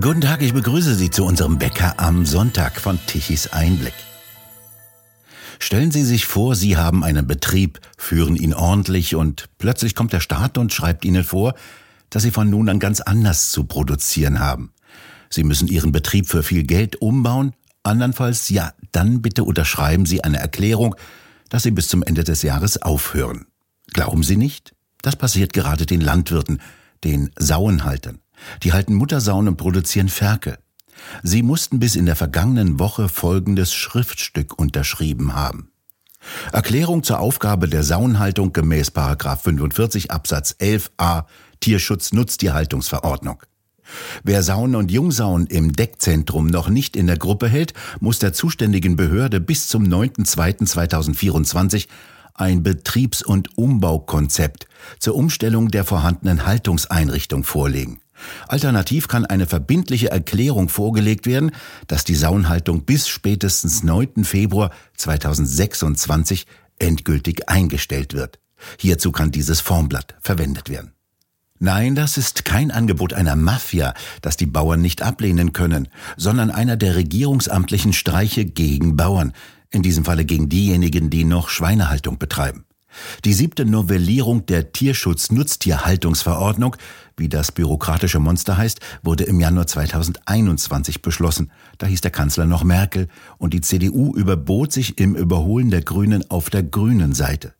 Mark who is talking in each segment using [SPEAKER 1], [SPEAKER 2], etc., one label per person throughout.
[SPEAKER 1] Guten Tag, ich begrüße Sie zu unserem Bäcker am Sonntag von Tichys Einblick. Stellen Sie sich vor, Sie haben einen Betrieb, führen ihn ordentlich und plötzlich kommt der Staat und schreibt Ihnen vor, dass Sie von nun an ganz anders zu produzieren haben. Sie müssen Ihren Betrieb für viel Geld umbauen, andernfalls, ja, dann bitte unterschreiben Sie eine Erklärung, dass Sie bis zum Ende des Jahres aufhören. Glauben Sie nicht? Das passiert gerade den Landwirten, den Sauenhaltern. Die halten Muttersauen und produzieren Ferkel. Sie mussten bis in der vergangenen Woche folgendes Schriftstück unterschrieben haben. Erklärung zur Aufgabe der Sauenhaltung gemäß 45 Absatz 11a Tierschutz-Nutztierhaltungsverordnung. Wer Sauen und Jungsauen im Deckzentrum noch nicht in der Gruppe hält, muss der zuständigen Behörde bis zum 9.2.2024 ein Betriebs- und Umbaukonzept zur Umstellung der vorhandenen Haltungseinrichtung vorlegen. Alternativ kann eine verbindliche Erklärung vorgelegt werden, dass die Saunhaltung bis spätestens 9. Februar 2026 endgültig eingestellt wird. Hierzu kann dieses Formblatt verwendet werden. Nein, das ist kein Angebot einer Mafia, das die Bauern nicht ablehnen können, sondern einer der regierungsamtlichen Streiche gegen Bauern, in diesem Falle gegen diejenigen, die noch Schweinehaltung betreiben. Die siebte Novellierung der Tierschutz-Nutztierhaltungsverordnung, wie das bürokratische Monster heißt, wurde im Januar 2021 beschlossen. Da hieß der Kanzler noch Merkel und die CDU überbot sich im Überholen der Grünen auf der grünen Seite.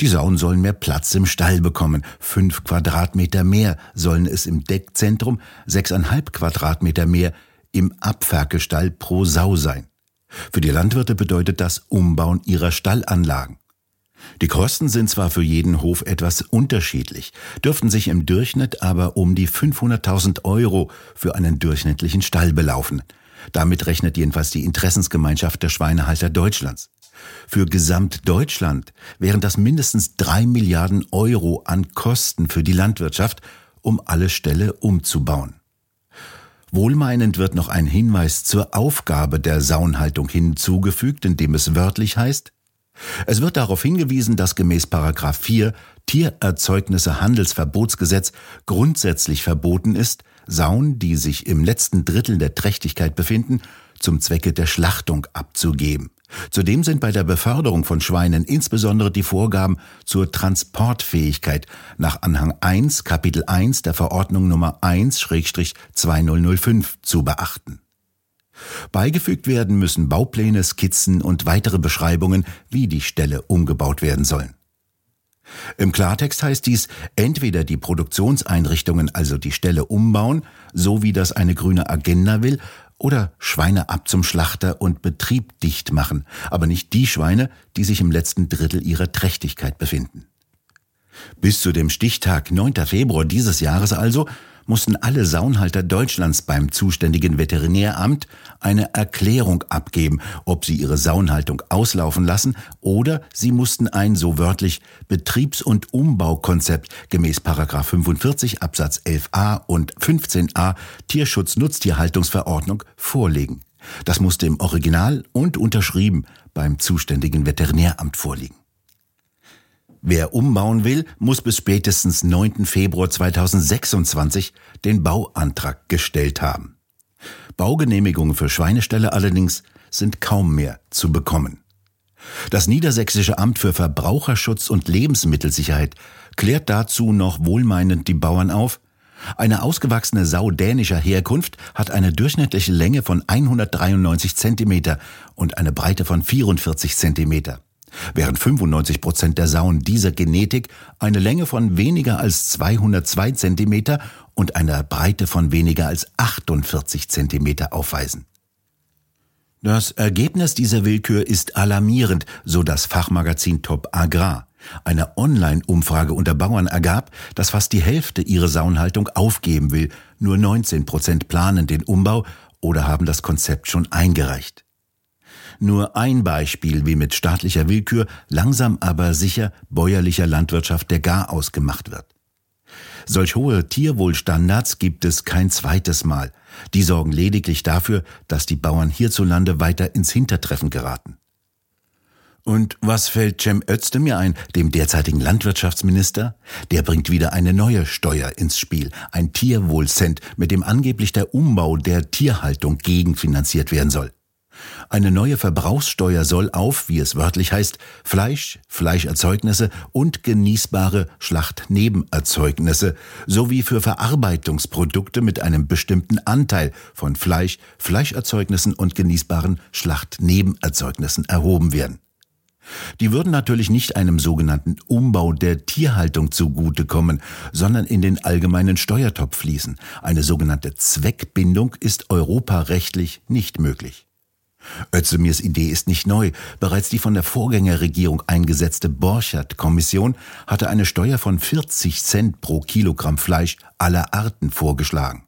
[SPEAKER 1] Die Sauen sollen mehr Platz im Stall bekommen. Fünf Quadratmeter mehr sollen es im Deckzentrum, sechseinhalb Quadratmeter mehr im Abferkelstall pro Sau sein. Für die Landwirte bedeutet das Umbauen ihrer Stallanlagen. Die Kosten sind zwar für jeden Hof etwas unterschiedlich, dürften sich im Durchschnitt aber um die 500.000 Euro für einen durchschnittlichen Stall belaufen. Damit rechnet jedenfalls die Interessensgemeinschaft der Schweinehalter Deutschlands. Für Gesamtdeutschland wären das mindestens drei Milliarden Euro an Kosten für die Landwirtschaft, um alle Ställe umzubauen. Wohlmeinend wird noch ein Hinweis zur Aufgabe der Saunhaltung hinzugefügt, in dem es wörtlich heißt, es wird darauf hingewiesen, dass gemäß 4 Tiererzeugnisse Handelsverbotsgesetz grundsätzlich verboten ist, Sauen, die sich im letzten Drittel der Trächtigkeit befinden, zum Zwecke der Schlachtung abzugeben. Zudem sind bei der Beförderung von Schweinen insbesondere die Vorgaben zur Transportfähigkeit nach Anhang 1 Kapitel 1 der Verordnung Nummer 1-2005 zu beachten. Beigefügt werden müssen Baupläne, Skizzen und weitere Beschreibungen, wie die Ställe umgebaut werden sollen. Im Klartext heißt dies, entweder die Produktionseinrichtungen, also die Ställe umbauen, so wie das eine grüne Agenda will, oder Schweine ab zum Schlachter und Betrieb dicht machen, aber nicht die Schweine, die sich im letzten Drittel ihrer Trächtigkeit befinden. Bis zu dem Stichtag 9. Februar dieses Jahres also mussten alle Saunhalter Deutschlands beim zuständigen Veterinäramt eine Erklärung abgeben, ob sie ihre Saunhaltung auslaufen lassen oder sie mussten ein so wörtlich Betriebs- und Umbaukonzept gemäß 45 Absatz 11a und 15a Tierschutz-Nutztierhaltungsverordnung vorlegen. Das musste im Original und unterschrieben beim zuständigen Veterinäramt vorliegen. Wer umbauen will, muss bis spätestens 9. Februar 2026 den Bauantrag gestellt haben. Baugenehmigungen für Schweineställe allerdings sind kaum mehr zu bekommen. Das Niedersächsische Amt für Verbraucherschutz und Lebensmittelsicherheit klärt dazu noch wohlmeinend die Bauern auf, eine ausgewachsene Sau dänischer Herkunft hat eine durchschnittliche Länge von 193 Zentimeter und eine Breite von 44 Zentimeter während 95 Prozent der Sauen dieser Genetik eine Länge von weniger als 202 Zentimeter und eine Breite von weniger als 48 Zentimeter aufweisen. Das Ergebnis dieser Willkür ist alarmierend, so das Fachmagazin Top Agrar. Eine Online-Umfrage unter Bauern ergab, dass fast die Hälfte ihre Saunhaltung aufgeben will. Nur 19 Prozent planen den Umbau oder haben das Konzept schon eingereicht. Nur ein Beispiel, wie mit staatlicher Willkür langsam aber sicher bäuerlicher Landwirtschaft der Garaus gemacht wird. Solch hohe Tierwohlstandards gibt es kein zweites Mal. Die sorgen lediglich dafür, dass die Bauern hierzulande weiter ins Hintertreffen geraten. Und was fällt Cem Özdemir ein, dem derzeitigen Landwirtschaftsminister? Der bringt wieder eine neue Steuer ins Spiel, ein Tierwohlcent, mit dem angeblich der Umbau der Tierhaltung gegenfinanziert werden soll. Eine neue Verbrauchssteuer soll auf, wie es wörtlich heißt, Fleisch, Fleischerzeugnisse und genießbare Schlachtnebenerzeugnisse sowie für Verarbeitungsprodukte mit einem bestimmten Anteil von Fleisch, Fleischerzeugnissen und genießbaren Schlachtnebenerzeugnissen erhoben werden. Die würden natürlich nicht einem sogenannten Umbau der Tierhaltung zugutekommen, sondern in den allgemeinen Steuertopf fließen. Eine sogenannte Zweckbindung ist europarechtlich nicht möglich. Özdemirs Idee ist nicht neu. Bereits die von der Vorgängerregierung eingesetzte Borchert-Kommission hatte eine Steuer von 40 Cent pro Kilogramm Fleisch aller Arten vorgeschlagen.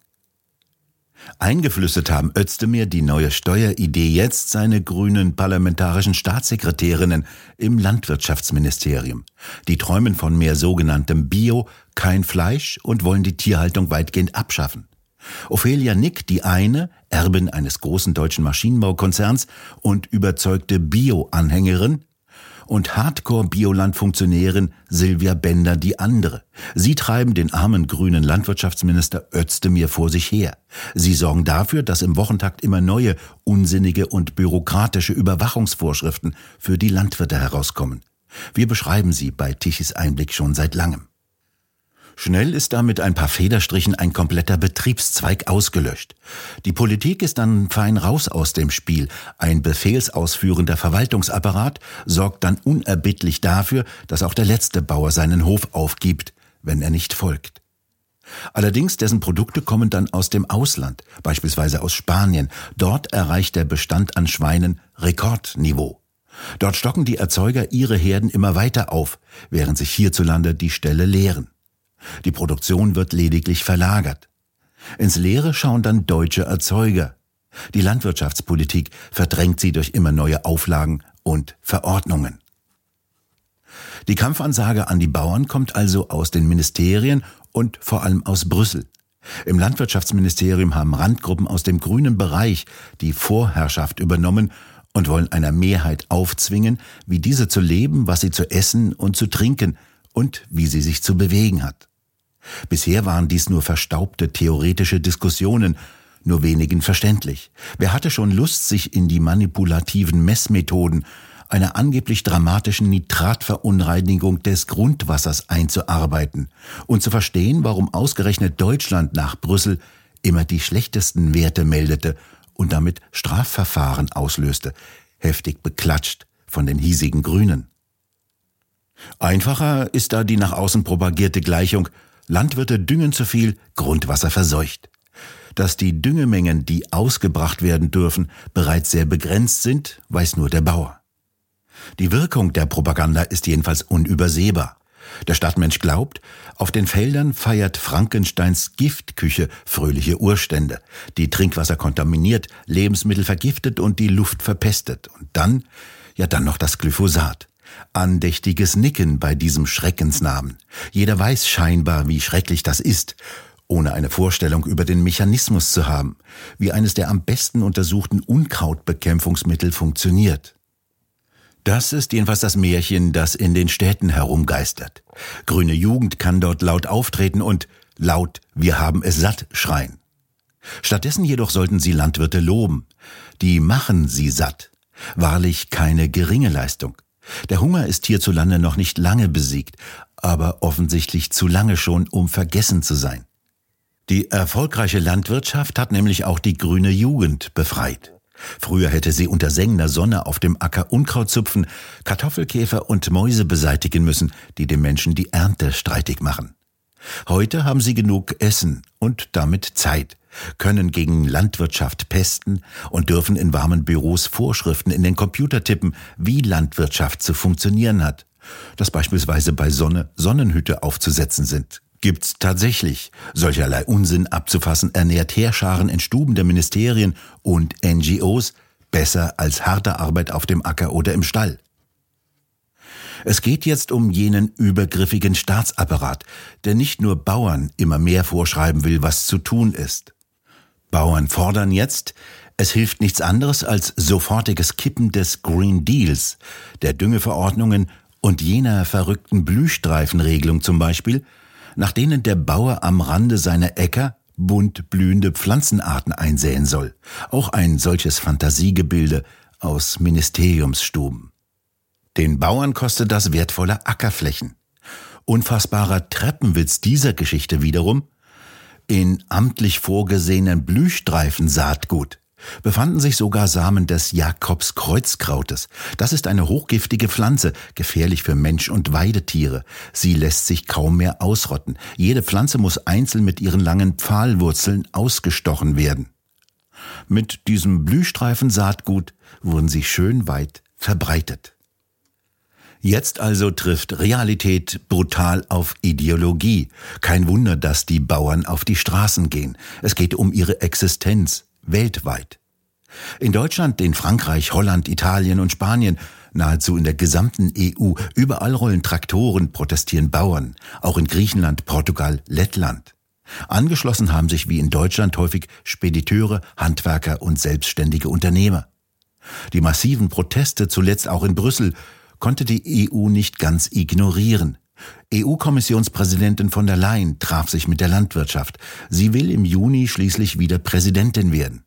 [SPEAKER 1] Eingeflüstert haben Özdemir die neue Steueridee jetzt seine grünen parlamentarischen Staatssekretärinnen im Landwirtschaftsministerium. Die träumen von mehr sogenanntem Bio, kein Fleisch und wollen die Tierhaltung weitgehend abschaffen. Ophelia Nick, die eine, Erbin eines großen deutschen Maschinenbaukonzerns und überzeugte Bio-Anhängerin, und Hardcore-Bioland-Funktionärin Silvia Bender die andere. Sie treiben den armen grünen Landwirtschaftsminister Özdemir vor sich her. Sie sorgen dafür, dass im Wochentakt immer neue, unsinnige und bürokratische Überwachungsvorschriften für die Landwirte herauskommen. Wir beschreiben sie bei Tichys Einblick schon seit langem. Schnell ist da mit ein paar Federstrichen ein kompletter Betriebszweig ausgelöscht. Die Politik ist dann fein raus aus dem Spiel. Ein befehlsausführender Verwaltungsapparat sorgt dann unerbittlich dafür, dass auch der letzte Bauer seinen Hof aufgibt, wenn er nicht folgt. Allerdings, dessen Produkte kommen dann aus dem Ausland, beispielsweise aus Spanien. Dort erreicht der Bestand an Schweinen Rekordniveau. Dort stocken die Erzeuger ihre Herden immer weiter auf, während sich hierzulande die Ställe leeren. Die Produktion wird lediglich verlagert. Ins Leere schauen dann deutsche Erzeuger. Die Landwirtschaftspolitik verdrängt sie durch immer neue Auflagen und Verordnungen. Die Kampfansage an die Bauern kommt also aus den Ministerien und vor allem aus Brüssel. Im Landwirtschaftsministerium haben Randgruppen aus dem grünen Bereich die Vorherrschaft übernommen und wollen einer Mehrheit aufzwingen, wie diese zu leben, was sie zu essen und zu trinken und wie sie sich zu bewegen hat. Bisher waren dies nur verstaubte theoretische Diskussionen, nur wenigen verständlich. Wer hatte schon Lust, sich in die manipulativen Messmethoden einer angeblich dramatischen Nitratverunreinigung des Grundwassers einzuarbeiten und zu verstehen, warum ausgerechnet Deutschland nach Brüssel immer die schlechtesten Werte meldete und damit Strafverfahren auslöste, heftig beklatscht von den hiesigen Grünen. Einfacher ist da die nach außen propagierte Gleichung Landwirte düngen zu viel, Grundwasser verseucht. Dass die Düngemengen, die ausgebracht werden dürfen, bereits sehr begrenzt sind, weiß nur der Bauer. Die Wirkung der Propaganda ist jedenfalls unübersehbar. Der Stadtmensch glaubt, auf den Feldern feiert Frankensteins Giftküche fröhliche Urstände, die Trinkwasser kontaminiert, Lebensmittel vergiftet und die Luft verpestet. Und dann, ja dann noch das Glyphosat. Andächtiges Nicken bei diesem Schreckensnamen. Jeder weiß scheinbar, wie schrecklich das ist, ohne eine Vorstellung über den Mechanismus zu haben, wie eines der am besten untersuchten Unkrautbekämpfungsmittel funktioniert. Das ist jedenfalls das Märchen, das in den Städten herumgeistert. Grüne Jugend kann dort laut auftreten und laut Wir haben es satt schreien. Stattdessen jedoch sollten sie Landwirte loben. Die machen sie satt. Wahrlich keine geringe Leistung. Der Hunger ist hierzulande noch nicht lange besiegt, aber offensichtlich zu lange schon, um vergessen zu sein. Die erfolgreiche Landwirtschaft hat nämlich auch die grüne Jugend befreit. Früher hätte sie unter sengender Sonne auf dem Acker Unkraut zupfen, Kartoffelkäfer und Mäuse beseitigen müssen, die dem Menschen die Ernte streitig machen. Heute haben sie genug Essen und damit Zeit, können gegen Landwirtschaft pesten und dürfen in warmen Büros Vorschriften in den Computer tippen, wie Landwirtschaft zu funktionieren hat. Dass beispielsweise bei Sonne Sonnenhüte aufzusetzen sind. Gibt's tatsächlich. Solcherlei Unsinn abzufassen ernährt Heerscharen in Stuben der Ministerien und NGOs besser als harte Arbeit auf dem Acker oder im Stall. Es geht jetzt um jenen übergriffigen Staatsapparat, der nicht nur Bauern immer mehr vorschreiben will, was zu tun ist. Bauern fordern jetzt, Es hilft nichts anderes als sofortiges Kippen des Green Deals, der Düngeverordnungen und jener verrückten Blühstreifenregelung zum Beispiel, nach denen der Bauer am Rande seiner Äcker bunt blühende Pflanzenarten einsäen soll. Auch ein solches Fantasiegebilde aus Ministeriumsstuben. Den Bauern kostet das wertvolle Ackerflächen. Unfassbarer Treppenwitz dieser Geschichte wiederum, in amtlich vorgesehenen Blühstreifen-Saatgut befanden sich sogar Samen des Jakobskreuzkrautes. Das ist eine hochgiftige Pflanze, gefährlich für Mensch und Weidetiere. Sie lässt sich kaum mehr ausrotten. Jede Pflanze muss einzeln mit ihren langen Pfahlwurzeln ausgestochen werden. Mit diesem Blühstreifen-Saatgut wurden sie schön weit verbreitet. Jetzt also trifft Realität brutal auf Ideologie. Kein Wunder, dass die Bauern auf die Straßen gehen. Es geht um ihre Existenz weltweit. In Deutschland, in Frankreich, Holland, Italien und Spanien, nahezu in der gesamten EU, überall rollen Traktoren, protestieren Bauern, auch in Griechenland, Portugal, Lettland. Angeschlossen haben sich wie in Deutschland häufig Spediteure, Handwerker und selbstständige Unternehmer. Die massiven Proteste, zuletzt auch in Brüssel, konnte die EU nicht ganz ignorieren. EU-Kommissionspräsidentin von der Leyen traf sich mit der Landwirtschaft. Sie will im Juni schließlich wieder Präsidentin werden.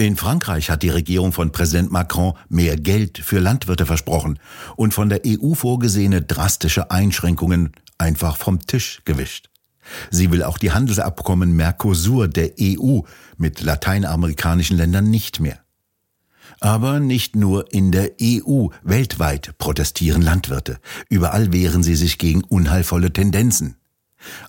[SPEAKER 1] In Frankreich hat die Regierung von Präsident Macron mehr Geld für Landwirte versprochen und von der EU vorgesehene drastische Einschränkungen einfach vom Tisch gewischt. Sie will auch die Handelsabkommen Mercosur der EU mit lateinamerikanischen Ländern nicht mehr. Aber nicht nur in der EU, weltweit protestieren Landwirte. Überall wehren sie sich gegen unheilvolle Tendenzen.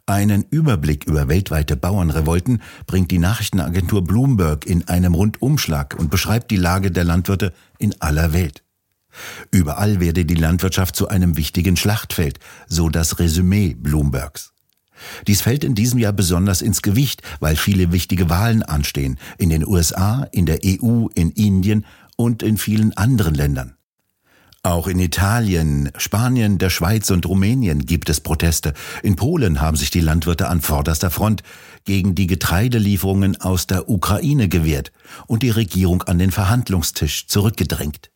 [SPEAKER 1] Einen Überblick über weltweite Bauernrevolten bringt die Nachrichtenagentur Bloomberg in einem Rundumschlag und beschreibt die Lage der Landwirte in aller Welt. Überall werde die Landwirtschaft zu einem wichtigen Schlachtfeld, so das Resümee Bloombergs. Dies fällt in diesem Jahr besonders ins Gewicht, weil viele wichtige Wahlen anstehen, in den USA, in der EU, in Indien und in vielen anderen Ländern. Auch in Italien, Spanien, der Schweiz und Rumänien gibt es Proteste. In Polen haben sich die Landwirte an vorderster Front gegen die Getreidelieferungen aus der Ukraine gewehrt und die Regierung an den Verhandlungstisch zurückgedrängt.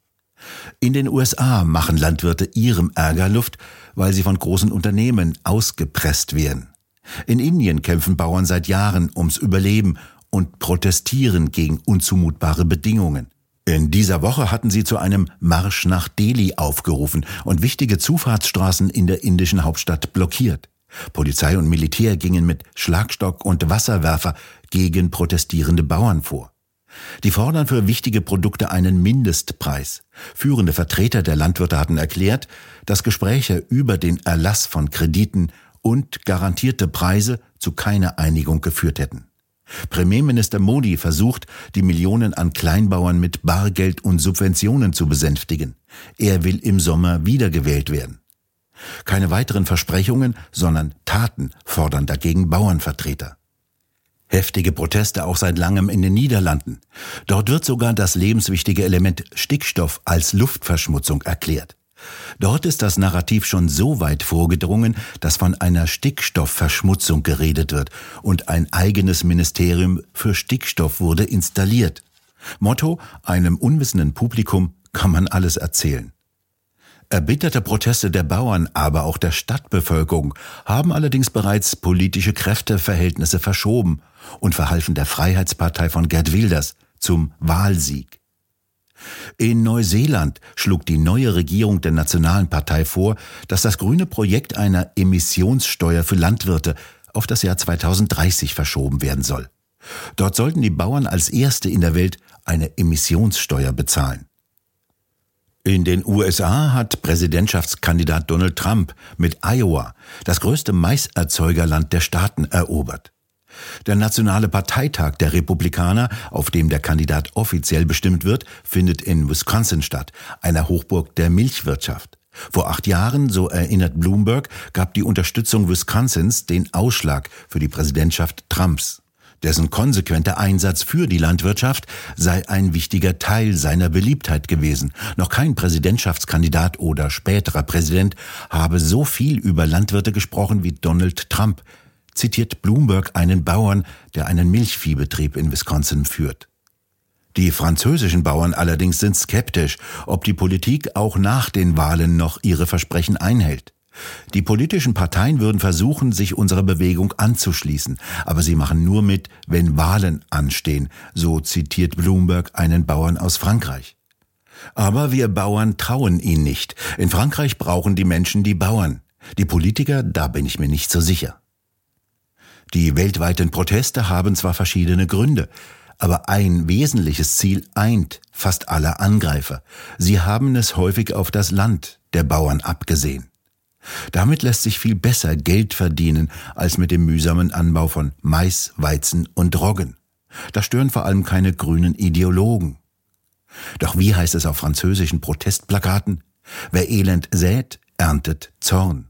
[SPEAKER 1] In den USA machen Landwirte ihrem Ärger Luft, weil sie von großen Unternehmen ausgepresst werden. In Indien kämpfen Bauern seit Jahren ums Überleben und protestieren gegen unzumutbare Bedingungen. In dieser Woche hatten sie zu einem Marsch nach Delhi aufgerufen und wichtige Zufahrtsstraßen in der indischen Hauptstadt blockiert. Polizei und Militär gingen mit Schlagstock und Wasserwerfer gegen protestierende Bauern vor. Die fordern für wichtige Produkte einen Mindestpreis. Führende Vertreter der Landwirte hatten erklärt, dass Gespräche über den Erlass von Krediten und garantierte Preise zu keiner Einigung geführt hätten. Premierminister Modi versucht, die Millionen an Kleinbauern mit Bargeld und Subventionen zu besänftigen. Er will im Sommer wiedergewählt werden. Keine weiteren Versprechungen, sondern Taten fordern dagegen Bauernvertreter. Heftige Proteste auch seit langem in den Niederlanden. Dort wird sogar das lebenswichtige Element Stickstoff als Luftverschmutzung erklärt. Dort ist das Narrativ schon so weit vorgedrungen, dass von einer Stickstoffverschmutzung geredet wird und ein eigenes Ministerium für Stickstoff wurde installiert. Motto, einem unwissenden Publikum kann man alles erzählen. Erbitterte Proteste der Bauern, aber auch der Stadtbevölkerung haben allerdings bereits politische Kräfteverhältnisse verschoben und verhalfen der Freiheitspartei von Gerd Wilders zum Wahlsieg. In Neuseeland schlug die neue Regierung der Nationalen Partei vor, dass das grüne Projekt einer Emissionssteuer für Landwirte auf das Jahr 2030 verschoben werden soll. Dort sollten die Bauern als erste in der Welt eine Emissionssteuer bezahlen. In den USA hat Präsidentschaftskandidat Donald Trump mit Iowa das größte Maiserzeugerland der Staaten erobert. Der nationale Parteitag der Republikaner, auf dem der Kandidat offiziell bestimmt wird, findet in Wisconsin statt, einer Hochburg der Milchwirtschaft. Vor acht Jahren, so erinnert Bloomberg, gab die Unterstützung Wisconsins den Ausschlag für die Präsidentschaft Trumps. Dessen konsequenter Einsatz für die Landwirtschaft sei ein wichtiger Teil seiner Beliebtheit gewesen. Noch kein Präsidentschaftskandidat oder späterer Präsident habe so viel über Landwirte gesprochen wie Donald Trump, zitiert Bloomberg einen Bauern, der einen Milchviehbetrieb in Wisconsin führt. Die französischen Bauern allerdings sind skeptisch, ob die Politik auch nach den Wahlen noch ihre Versprechen einhält. Die politischen Parteien würden versuchen, sich unserer Bewegung anzuschließen, aber sie machen nur mit, wenn Wahlen anstehen, so zitiert Bloomberg einen Bauern aus Frankreich. Aber wir Bauern trauen ihn nicht. In Frankreich brauchen die Menschen die Bauern. Die Politiker, da bin ich mir nicht so sicher. Die weltweiten Proteste haben zwar verschiedene Gründe, aber ein wesentliches Ziel eint fast alle Angreifer. Sie haben es häufig auf das Land der Bauern abgesehen. Damit lässt sich viel besser Geld verdienen als mit dem mühsamen Anbau von Mais, Weizen und Roggen. Da stören vor allem keine grünen Ideologen. Doch wie heißt es auf französischen Protestplakaten? Wer Elend sät, erntet Zorn.